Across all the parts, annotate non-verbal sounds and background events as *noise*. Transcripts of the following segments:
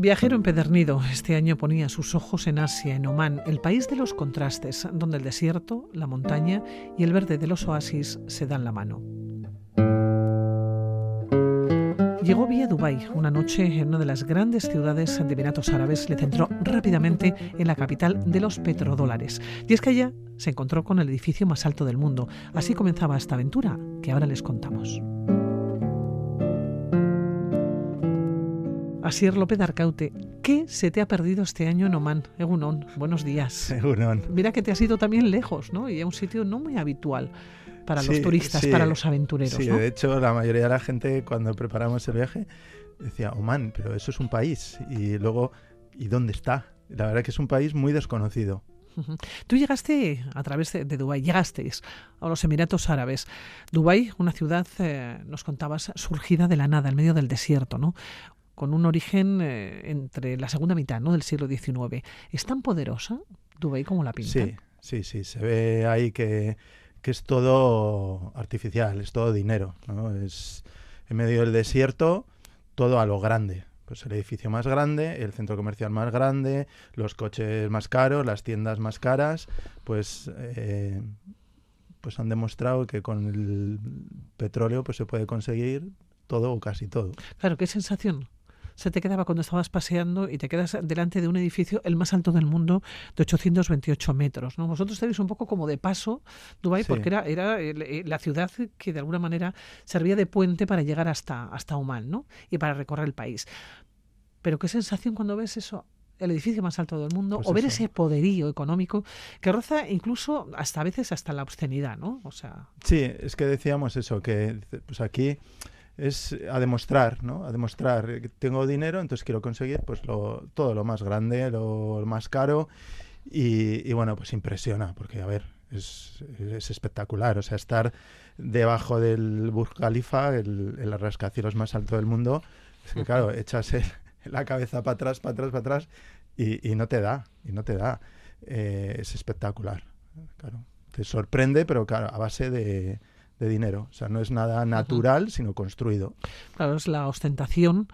Viajero empedernido, este año ponía sus ojos en Asia, en Omán, el país de los contrastes, donde el desierto, la montaña y el verde de los oasis se dan la mano. Llegó vía Dubái. Una noche en una de las grandes ciudades de Emiratos Árabes le centró rápidamente en la capital de los petrodólares. Y es que allá se encontró con el edificio más alto del mundo. Así comenzaba esta aventura que ahora les contamos. Asier López Arcaute, ¿qué se te ha perdido este año en Oman? Egunon, buenos días. Egunon. Mira que te has ido también lejos, ¿no? Y a un sitio no muy habitual para los turistas, para los aventureros. Sí, de hecho, la mayoría de la gente cuando preparamos el viaje decía, Oman, pero eso es un país. Y luego, ¿y dónde está? La verdad que es un país muy desconocido. Tú llegaste a través de, Dubái, llegasteis a los Emiratos Árabes. Dubái, una ciudad, eh, nos contabas, surgida de la nada, en medio del desierto, ¿no? Con un origen eh, entre la segunda mitad ¿no? del siglo XIX. ¿Es tan poderosa Dubái como la pinta? Sí, sí, sí. Se ve ahí que, es todo artificial, es todo dinero. ¿no? Es en medio del desierto, todo a lo grande. Pues el edificio más grande, el centro comercial más grande, los coches más caros, las tiendas más caras, pues, eh, pues han demostrado que con el petróleo pues se puede conseguir todo o casi todo. Claro, ¿qué sensación se te quedaba cuando estabas paseando y te quedas delante de un edificio el más alto del mundo de 828 metros. ¿no? Vosotros estáis un poco como de paso, Dubái, porque era, era eh, la ciudad que de alguna manera servía de puente para llegar hasta, hasta Oman ¿no? y para recorrer el país. Pero qué sensación cuando ves eso el edificio más alto del mundo, pues o ver ese poderío económico que roza incluso hasta a veces hasta la obscenidad, ¿no? O sea. Sí, es que decíamos eso, que pues aquí es a demostrar, ¿no? A demostrar que tengo dinero, entonces quiero conseguir pues lo, todo lo más grande, lo, más caro y, bueno, pues impresiona, porque a ver, es, es, espectacular, o sea, estar debajo del Burj Khalifa, el, el rascacielos más alto del mundo, es que claro, echas *laughs* la cabeza para atrás, para atrás, para atrás y, y, no te da, y no te da. Eh, es espectacular, claro. Te sorprende, pero claro, a base de, de dinero. O sea, no es nada natural, sino construido. Claro, es la ostentación.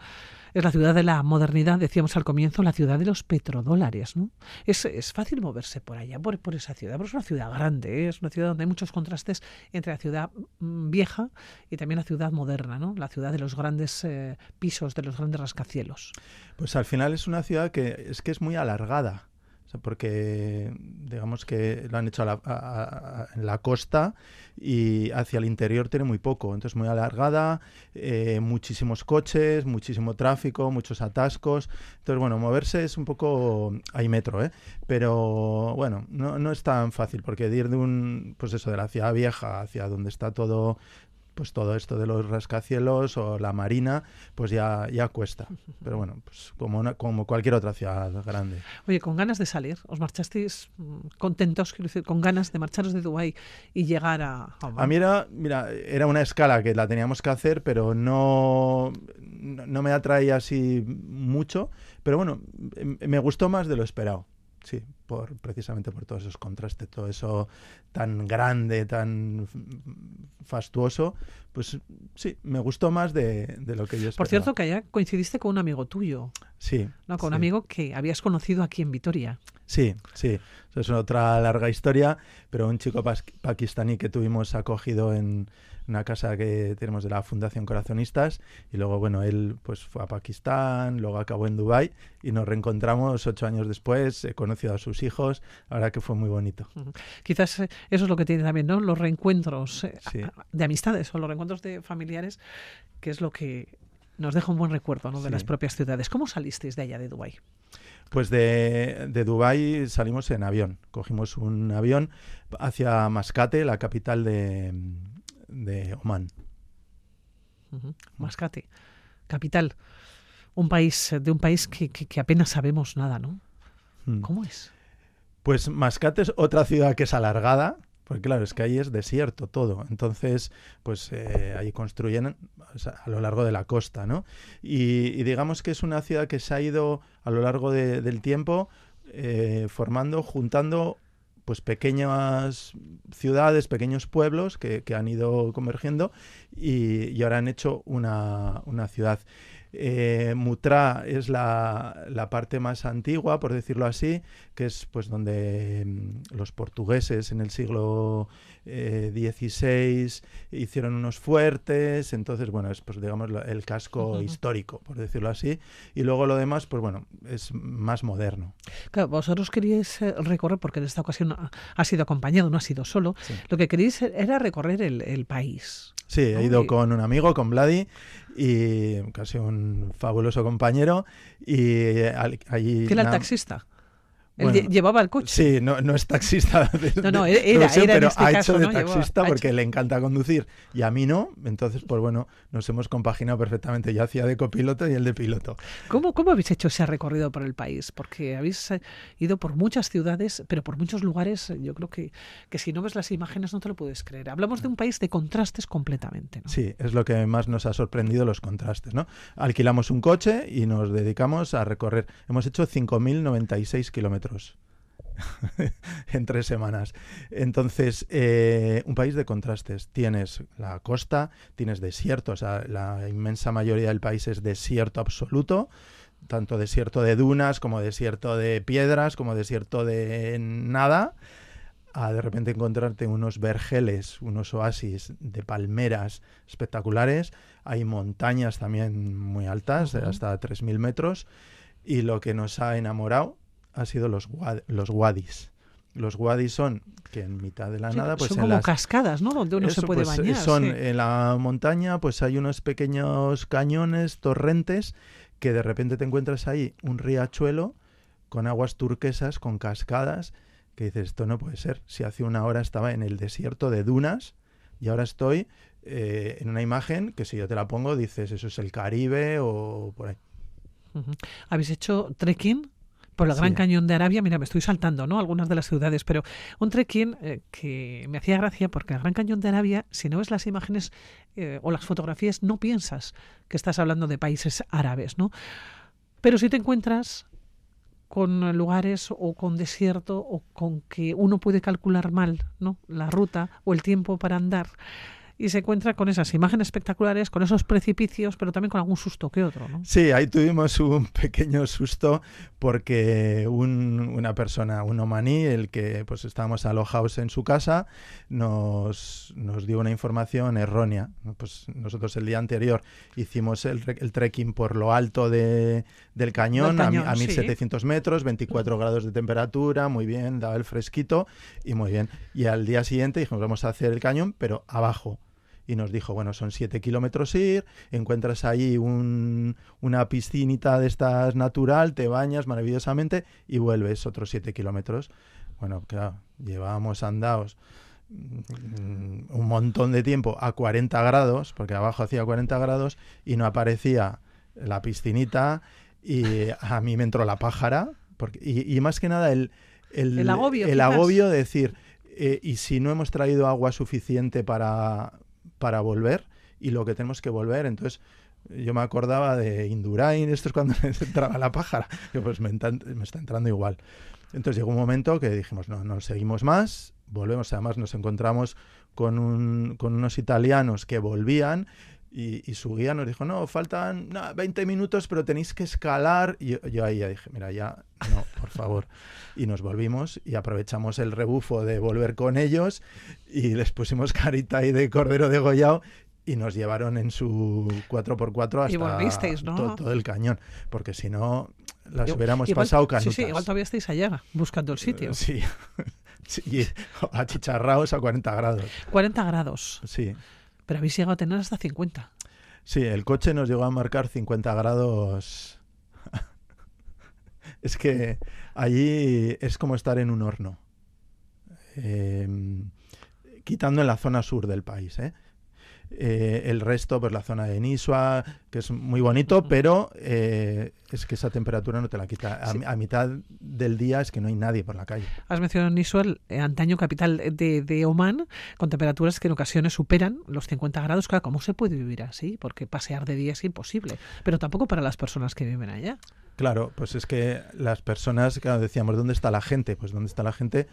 Es la ciudad de la modernidad, decíamos al comienzo, la ciudad de los petrodólares. ¿no? Es, es fácil moverse por allá, por, por esa ciudad, pero es una ciudad grande, ¿eh? es una ciudad donde hay muchos contrastes entre la ciudad mm, vieja y también la ciudad moderna, ¿no? la ciudad de los grandes eh, pisos, de los grandes rascacielos. Pues al final es una ciudad que es que es muy alargada porque digamos que lo han hecho en la costa y hacia el interior tiene muy poco, entonces muy alargada, eh, muchísimos coches, muchísimo tráfico, muchos atascos, entonces bueno, moverse es un poco, hay metro, ¿eh? pero bueno, no, no es tan fácil porque ir de un, pues eso, de la ciudad vieja hacia donde está todo pues todo esto de los rascacielos o la marina, pues ya, ya cuesta. Pero bueno, pues como, como cualquier otra ciudad grande. Oye, con ganas de salir, ¿os marchasteis mm, contentos, quiero decir, con ganas de marcharos de Dubái y llegar a... A, mí era, mira, era una escala que la teníamos que hacer, pero no, no me atraía así mucho. Pero bueno, me gustó más de lo esperado sí, por, precisamente por todos esos contrastes, todo eso tan grande, tan fastuoso, pues sí, me gustó más de, lo que yo esperaba. Por cierto, que allá coincidiste con un amigo tuyo. Sí. ¿no? Con un amigo que habías conocido aquí en Vitoria. Sí, sí. Eso es otra larga historia, pero un chico pakistaní que tuvimos acogido en una casa que tenemos de la Fundación Corazonistas y luego, bueno, él pues fue a Pakistán, luego acabó en Dubai y nos reencontramos ocho años después, he conocido a sus hijos, la verdad que fue muy bonito. Quizás eh, eso es lo que tiene también, ¿no? Los reencuentros eh, de amistades o los reencuentros de familiares, que es lo que nos deja un buen recuerdo ¿no? de las propias ciudades. ¿Cómo salisteis de allá de Dubái? Pues de, de Dubái salimos en avión. Cogimos un avión hacia Mascate, la capital de, de Oman. Mascate, capital. Un país, de un país que, apenas sabemos nada, ¿no? Hmm. ¿Cómo es? Pues Mascate es otra ciudad que es alargada, porque claro, es que ahí es desierto todo. Entonces, pues eh, ahí construyen a lo largo de la costa, ¿no? Y, digamos que es una ciudad que se ha ido a lo largo del tiempo eh, formando, juntando pues pequeñas ciudades, pequeños pueblos que, han ido convergiendo y, ahora han hecho una, ciudad. Eh, Mutra es la, la, parte más antigua, por decirlo así, que es pues donde mm, los portugueses en el siglo XVI hicieron unos fuertes, entonces bueno, es pues digamos el casco histórico, por decirlo así, y luego lo demás, pues bueno, es más moderno. Claro, vosotros queríais recorrer, porque en esta ocasión ha sido acompañado, no ha sido solo, lo que queríais era recorrer el, país. Sí, he ido con un amigo, con Vladi, y casi un fabuloso compañero, y allí... ¿Quién era el taxista? Él llevaba el coche. Sí, no, no es taxista. *laughs* no, no, era, pero este ha hecho de taxista porque le encanta conducir y a mí no. Entonces, pues bueno, nos hemos compaginado perfectamente. Yo hacía de copiloto y él de piloto. ¿Cómo, ¿Cómo habéis hecho ese recorrido por el país? Porque habéis eh, ido por muchas ciudades, pero por muchos lugares. Yo creo que, que si no ves las imágenes no te lo puedes creer. Hablamos de un país de contrastes completamente. ¿no? Sí, es lo que más nos ha sorprendido los contrastes. ¿no? Alquilamos un coche y nos dedicamos a recorrer. Hemos hecho 5.096 kilómetros *laughs* en tres semanas. Entonces, eh, un país de contrastes. Tienes la costa, tienes desierto, o sea, la inmensa mayoría del país es desierto absoluto, tanto desierto de dunas como desierto de piedras, como desierto de nada. A de repente encontrarte unos vergeles, unos oasis de palmeras espectaculares. Hay montañas también muy altas, hasta 3.000 metros. Y lo que nos ha enamorado ha sido los, los wadis. Los wadis son que en mitad de la nada, pues son como cascadas, ¿no? Donde uno se puede pues, bañar. Son en la montaña, pues hay unos pequeños cañones, torrentes, que de repente te encuentras ahí un riachuelo con aguas turquesas, con cascadas, que dices, esto no puede ser. Si hace una hora estaba en el desierto de dunas y ahora estoy eh, en una imagen que si yo te la pongo dices, eso es el Caribe o por ahí. ¿Habéis hecho trekking? Por el Gran Cañón de Arabia, mira, me estoy saltando, ¿no? Algunas de las ciudades, pero un trekking eh, que me hacía gracia porque el Gran Cañón de Arabia, si no ves las imágenes eh, o las fotografías, no piensas que estás hablando de países árabes, ¿no? Pero si te encuentras con lugares o con desierto o con que uno puede calcular mal, ¿no? La ruta o el tiempo para andar, y se encuentra con esas imágenes espectaculares, con esos precipicios, pero también con algún susto que otro. ¿no? Sí, ahí tuvimos un *laughs* pequeño susto porque una persona, un omaní, el que pues estábamos alojados en su casa, nos, nos dio una información errónea. Pues nosotros el día anterior hicimos el trekking por lo alto de, del cañón, a, 1700 metros, 24 grados de temperatura, muy bien, daba el fresquito y muy bien. Y al día siguiente dijimos, vamos a hacer el cañón, pero abajo y nos dijo, bueno, son siete kilómetros ir, encuentras ahí un, una piscinita de estas natural, te bañas maravillosamente y vuelves otros siete kilómetros. Bueno, claro, llevábamos andados mm, un montón de tiempo a 40 grados, porque abajo hacía 40 grados y no aparecía la piscinita y a mí me entró la pájara, porque, y, más que nada el, el, agobio, el agobio de decir, eh, y si no hemos traído agua suficiente para, para volver y lo que tenemos que volver. Entonces, yo me acordaba de Indurain, esto es cuando *laughs* me entraba la pájara, que pues me, me, está entrando igual. Entonces llegó un momento que dijimos, no, no seguimos más, volvemos, además nos encontramos con, un, con unos italianos que volvían y, su guía nos dijo, no, faltan 20 minutos, pero tenéis que escalar. Y yo, ahí ya dije, mira, ya, no, por favor. Y nos volvimos y aprovechamos el rebufo de volver con ellos y les pusimos carita ahí de cordero degollado y nos llevaron en su 4x4 hasta todo, el cañón, porque si no las hubiéramos pasado canutas. Sí, sí, igual todavía estáis allá buscando el sitio. Sí, *laughs* sí achicharraos a 40 grados. 40 grados. Sí. Pero habéis llegado a tener hasta 50. Sí, el coche nos llegó a marcar 50 grados. *laughs* es que allí es como estar en un horno. Em, quitando en la zona sur del país. ¿eh? Eh, el resto, pues la zona de Nisua, que es muy bonito, pero eh, es que esa temperatura no te la quita. A, mitad del día es que no hay nadie por la calle. Has mencionado Nisua, el eh, antaño capital de, de, Oman, con temperaturas que en ocasiones superan los 50 grados. Claro, ¿cómo se puede vivir así? Porque pasear de día es imposible, pero tampoco para las personas que viven allá. Claro, pues es que las personas, claro, decíamos, ¿dónde está la gente? Pues ¿dónde está la gente?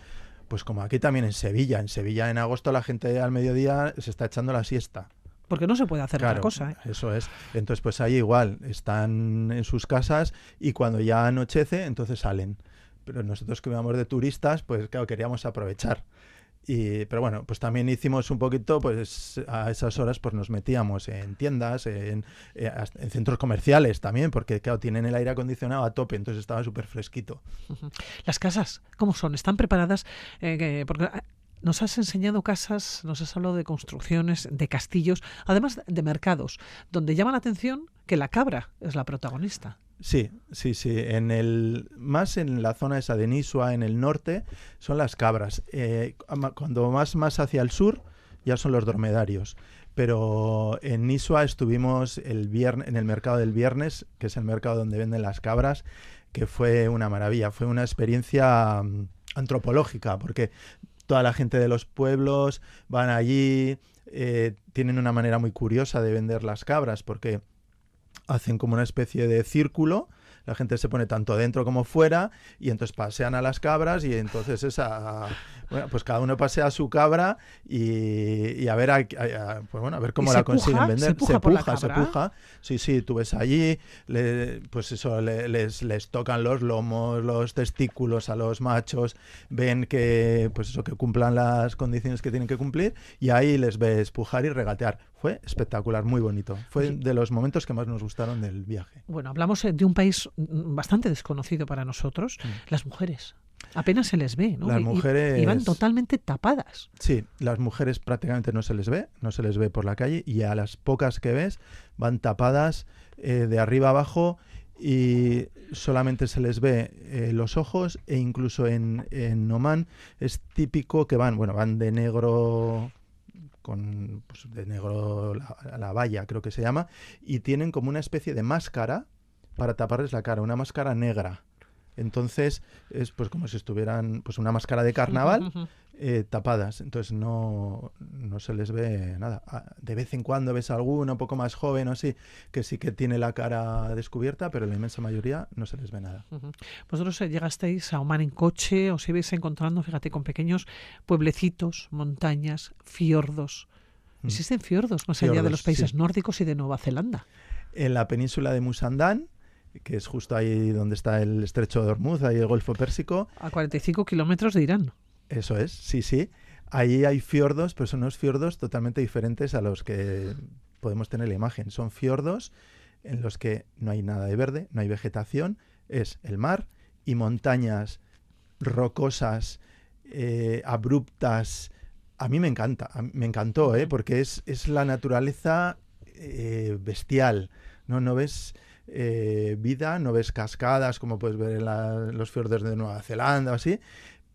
Pues como aquí también en Sevilla. En Sevilla en agosto la gente al mediodía se está echando la siesta. porque no se puede hacer Claro, otra cosa. ¿eh? Eso es. Entonces, pues ahí igual, están en sus casas y cuando ya anochece, entonces salen. Pero nosotros que íbamos de turistas, pues claro, queríamos aprovechar. Y, pero bueno, pues también hicimos un poquito, pues a esas horas pues nos metíamos en tiendas, en, eh, centros comerciales también, porque claro, tienen el aire acondicionado a tope, entonces estaba súper fresquito. Las casas, ¿cómo son? ¿Están preparadas? Eh, que- porque ah, nos has enseñado casas, nos has hablado de construcciones, de castillos, además de mercados, donde llama la atención que la cabra es la protagonista. Sí, sí, sí. En el, más en la zona esa de Nisua, en el norte, son las cabras. Eh, cuando más, más hacia el sur, ya son los dromedarios. Pero en Nisua estuvimos el en el mercado del viernes, que es el mercado donde venden las cabras, que fue una maravilla. Fue una experiencia mm, antropológica, porque toda la gente de los pueblos van allí, eh, tienen una manera muy curiosa de vender las cabras, porque hacen como una especie de círculo. La gente se pone tanto dentro como fuera y entonces pasean a las cabras y entonces esa, bueno, pues cada uno pasea a su cabra y, y a ver, a, a- a- pues bueno, a ver cómo ¿Y la consiguen puja? vender. ¿Se puja se puja. Sí, sí, tú ves allí, le- pues eso, le- les, les tocan los lomos, los testículos a los machos, ven que, pues eso, que cumplan las condiciones que tienen que cumplir y ahí les ves pujar y regatear. Fue espectacular, muy bonito. Fue de los momentos que más nos gustaron del viaje. Bueno, hablamos eh, de un país mm, bastante desconocido para nosotros, Mm. las mujeres. Apenas se les ve, ¿no? Las mujeres- Y van totalmente tapadas. Sí, las mujeres prácticamente no se les ve, no se les ve por la calle y a las pocas que ves van tapadas eh, de arriba abajo y solamente se les ve eh, los ojos e incluso en, en Oman es típico que van, bueno, van de negro con pues, de negro la, la valla creo que se llama y tienen como una especie de máscara para taparles la cara, una máscara negra. Entonces es pues como si estuvieran pues una máscara de carnaval. *laughs* eh, tapadas, entonces no, no se les ve nada. Ah, De vez en cuando ves alguno un poco más joven o así, que sí que tiene la cara descubierta, pero la inmensa mayoría no se les ve nada. Ujú. Vosotros eh, llegasteis a Oman en coche, os ibais encontrando, fíjate, con pequeños pueblecitos, montañas, fiordos. Mm. Existen fiordos más allá de los países sí. nórdicos y de Nueva Zelanda. En la península de Musandán, que es justo ahí donde está el estrecho de Hormuz, ahí el Golfo Pérsico, A 45 kilómetros de Irán. Eso es, sí, sí. Ahí hay fiordos, pero son unos fiordos totalmente diferentes a los que podemos tener la imagen. Son fiordos en los que no hay nada de verde, no hay vegetación, es el mar y montañas rocosas, eh, abruptas. A mí me encanta, mí me encantó, ¿eh? Porque es, es la naturaleza eh, bestial. No, no ves eh, vida, no ves cascadas como puedes ver en la- los fiordos de Nueva Zelanda o así,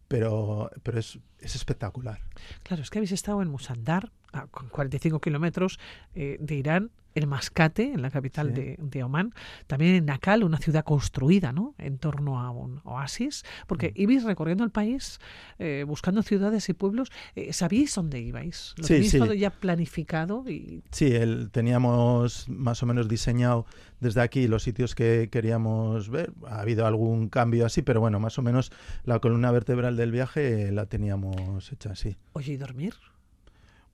pero, pero es, es espectacular. Claro, es que habéis estado en Musandar, a cu- 45 kilómetros eh, de Irán, en Mascate, en la capital Sí. de, de Omán, también en Nakal, una ciudad construida ¿no? en torno a un oasis, porque Mm. ibais recorriendo el país eh, buscando ciudades y pueblos. Eh, ¿Sabíais dónde ibais? ¿Lo Sí, sí. todo ya planificado? Y... Sí, el, teníamos más o menos diseñado desde aquí los sitios que queríamos ver. Ha habido algún cambio así, pero bueno, más o menos la columna vertebral del viaje la teníamos hecha así. Oye, ¿y dormir?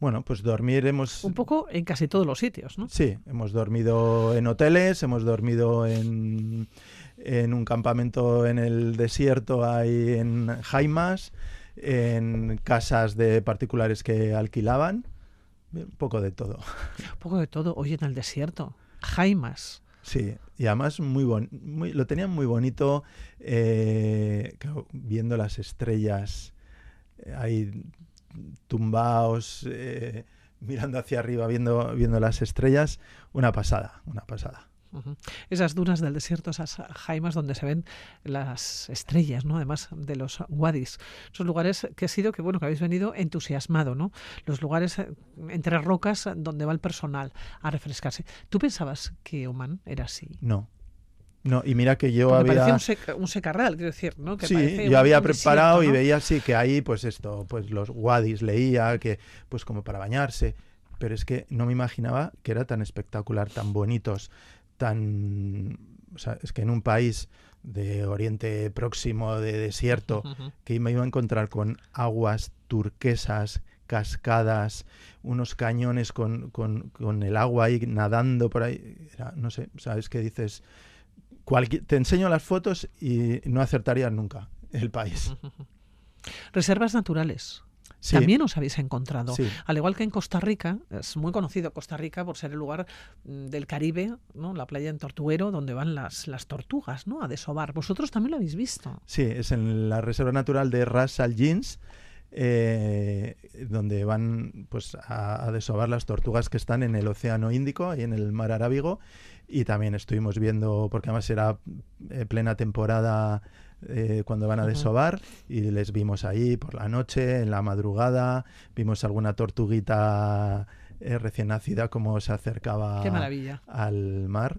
Bueno, pues dormir hemos... Un poco en casi todos los sitios, ¿no? Sí, hemos dormido en hoteles, hemos dormido en, en un campamento en el desierto, ahí en Jaimas, en casas de particulares que alquilaban, un poco de todo. Un poco de todo. Oye, en el desierto. Jaimas. Sí, y además muy bon muy, lo tenían muy bonito eh, viendo las estrellas ahí tumbados, eh, mirando hacia arriba, viendo, viendo las estrellas, una pasada, una pasada. Esas dunas del desierto, esas jaimas donde se ven las estrellas, ¿no? Además de los wadis. Esos lugares que ha sido que bueno que habéis venido entusiasmado, ¿no? Los lugares eh, entre rocas donde va el personal a refrescarse. ¿Tú pensabas que Oman era así? No, no, y mira que yo Porque había... parecía un, sec- un secarral, quiero decir, ¿no? Que Sí, yo había preparado desierto, y veía así que ahí, pues esto, pues los wadis leía, que pues como para bañarse, pero es que no me imaginaba que era tan espectacular, tan bonitos, tan... O sea, es que en un país de Oriente Próximo, de desierto, que me iba a encontrar con aguas turquesas cascadas, unos cañones con, con, con el agua ahí nadando por ahí. Era, no sé, sabes que dices, te enseño las fotos y no acertarías nunca el país. *laughs* Reservas naturales. También os habéis encontrado. Al igual que en Costa Rica, es muy conocido Costa Rica por ser el lugar mm, del Caribe, ¿no? la playa en Tortuguero, donde van las, las tortugas ¿no? a desovar. Vosotros también lo habéis visto. Sí, es en la Reserva Natural de Ras Al Jeans. Eh, donde van pues a, a, desovar las tortugas que están en el Océano Índico y en el Mar Arábigo y también estuvimos viendo porque además era eh, plena temporada eh, cuando van a desovar y les vimos ahí por la noche, en la madrugada, vimos alguna tortuguita eh, recién nacida como se acercaba al mar.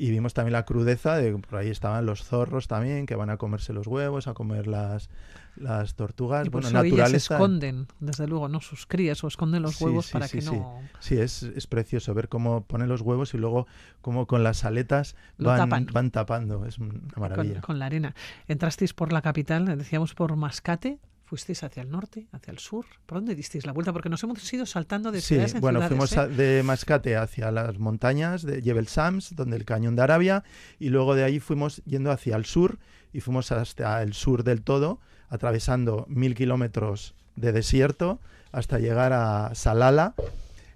Y vimos también la crudeza de por ahí estaban los zorros también, que van a comerse los huevos, a comer las, las tortugas. Y bueno, naturales esconden, desde luego, ¿no? Sus crías o esconden los huevos para que no. Sí, es, es, precioso ver cómo ponen los huevos y luego cómo con las aletas van, van tapando. Es una maravilla. Con, la arena. Entrasteis por la capital, decíamos por Mascate, ¿Fuisteis hacia el norte, hacia el sur? ¿Por dónde disteis la vuelta? Porque nos hemos ido saltando de ciudades sí, bueno, fuimos ¿eh? de Mascate hacia las montañas de Jebel Sams, donde el cañón de Arabia, y luego de ahí fuimos yendo hacia el sur y fuimos hasta el sur del todo, atravesando mil kilómetros de desierto hasta llegar a Salala,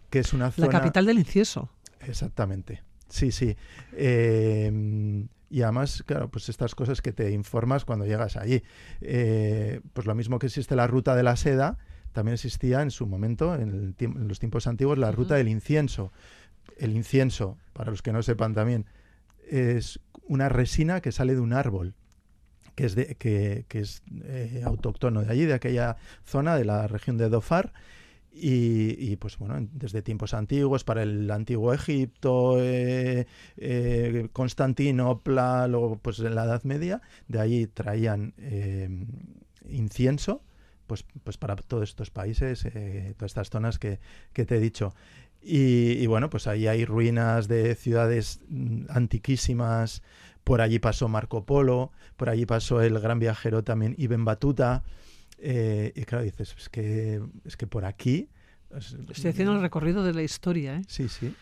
que es una zona... La capital del incienso. Exactamente. Sí, sí. Em, y además, claro, pues estas cosas que te informas cuando llegas allí. Eh, pues lo mismo que existe la ruta de la seda, también existía en su momento, en, los tiempos antiguos, la ruta del incienso. El incienso, para los que no sepan también, es una resina que sale de un árbol que es, de, que, es eh, autóctono de allí, de aquella zona, de la región de Dofar. Y, pues bueno, desde tiempos antiguos, para el antiguo Egipto, eh, eh, Constantinopla, luego pues en la Edad Media, de allí traían incienso, pues, pues para todos estos países, todas estas zonas que, que te he dicho. Y, y, bueno, pues ahí hay ruinas de ciudades mm, antiquísimas, por allí pasó Marco Polo, por allí pasó el gran viajero también Ibn Batuta. Eh, y claro, dices, es que, es que por aquí... Estoy haciendo el recorrido de la historia, ¿eh? Sí, sí.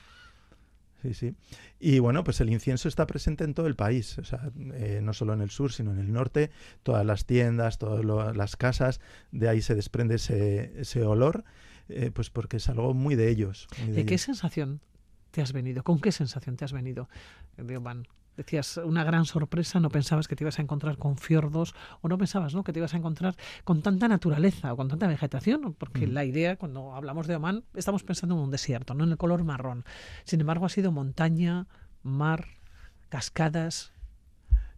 Sí, sí. Y bueno, pues el incienso está presente en todo el país, o sea, eh, no solo en el sur, sino en el norte, todas las tiendas, todas las casas, de ahí se desprende ese, ese olor, eh, pues porque es algo muy de ellos. de, qué sensación te has venido? ¿Con qué sensación te has venido de Oman? Decías una gran sorpresa, no pensabas que te ibas a encontrar con fiordos o no pensabas ¿no? que te ibas a encontrar con tanta naturaleza o con tanta vegetación, porque la idea cuando hablamos de Oman estamos pensando en un desierto, no en el color marrón. Sin embargo, ha sido montaña, mar, cascadas.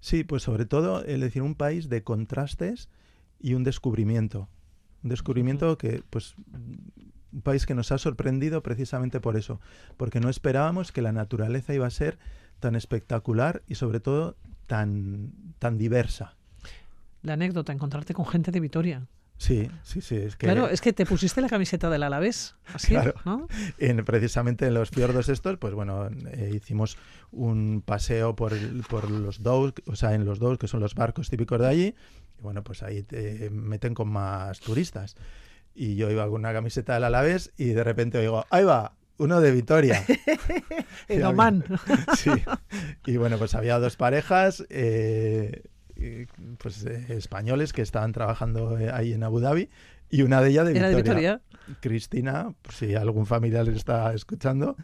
Sí, pues sobre todo, es decir, un país de contrastes y un descubrimiento. Un descubrimiento que, pues, un país que nos ha sorprendido precisamente por eso, porque no esperábamos que la naturaleza iba a ser tan espectacular y sobre todo tan, tan diversa. La anécdota, encontrarte con gente de Vitoria. Sí, sí, sí. Es que... Claro, es que te pusiste la camiseta del Alavés, así, ¿no? En, precisamente en los fiordos estos, pues bueno, eh, hicimos un paseo por, por los Dows, o sea, en los Dows, que son los barcos típicos de allí, y bueno, pues ahí te meten con más turistas. Y yo iba con una camiseta del Alavés y de repente oigo, ahí va, uno de Vitoria. *laughs* en Oman. *laughs* sí. Y bueno, pues había dos parejas, eh, pues eh, españoles que estaban trabajando eh, ahí en Abu Dhabi y una de ellas de Vitoria. de Vitoria? Cristina, por si algún familiar está escuchando,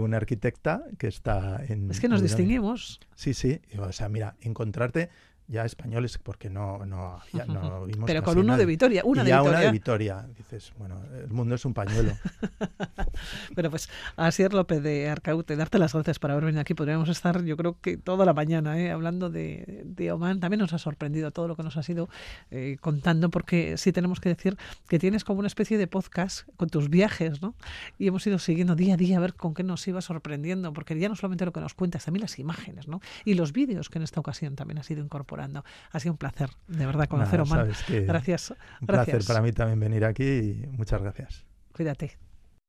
una arquitecta que está en... Es que nos distinguimos. Sí, sí. O sea, mira, encontrarte ya españoles, porque no, no, no vimos. Pero con uno de Vitoria, una de ya Vitoria. una de Vitoria. Dices, bueno, el mundo es un pañuelo. *laughs* Pero pues, Asier López de Arcaute, darte las gracias por haber venido aquí. Podríamos estar, yo creo que toda la mañana, ¿eh? hablando de, de, Oman. También nos ha sorprendido todo lo que nos has ido eh, contando, porque sí tenemos que decir que tienes como una especie de podcast con tus viajes, ¿no? Y hemos ido siguiendo día a día a ver con qué nos iba sorprendiendo, porque ya no solamente lo que nos cuentas, también las imágenes, ¿no? Y los vídeos que en esta ocasión también has ido incorporando ha sido un placer, de verdad, conocer Oman. Gracias. Un placer para mí también venir aquí y muchas gracias. Cuídate.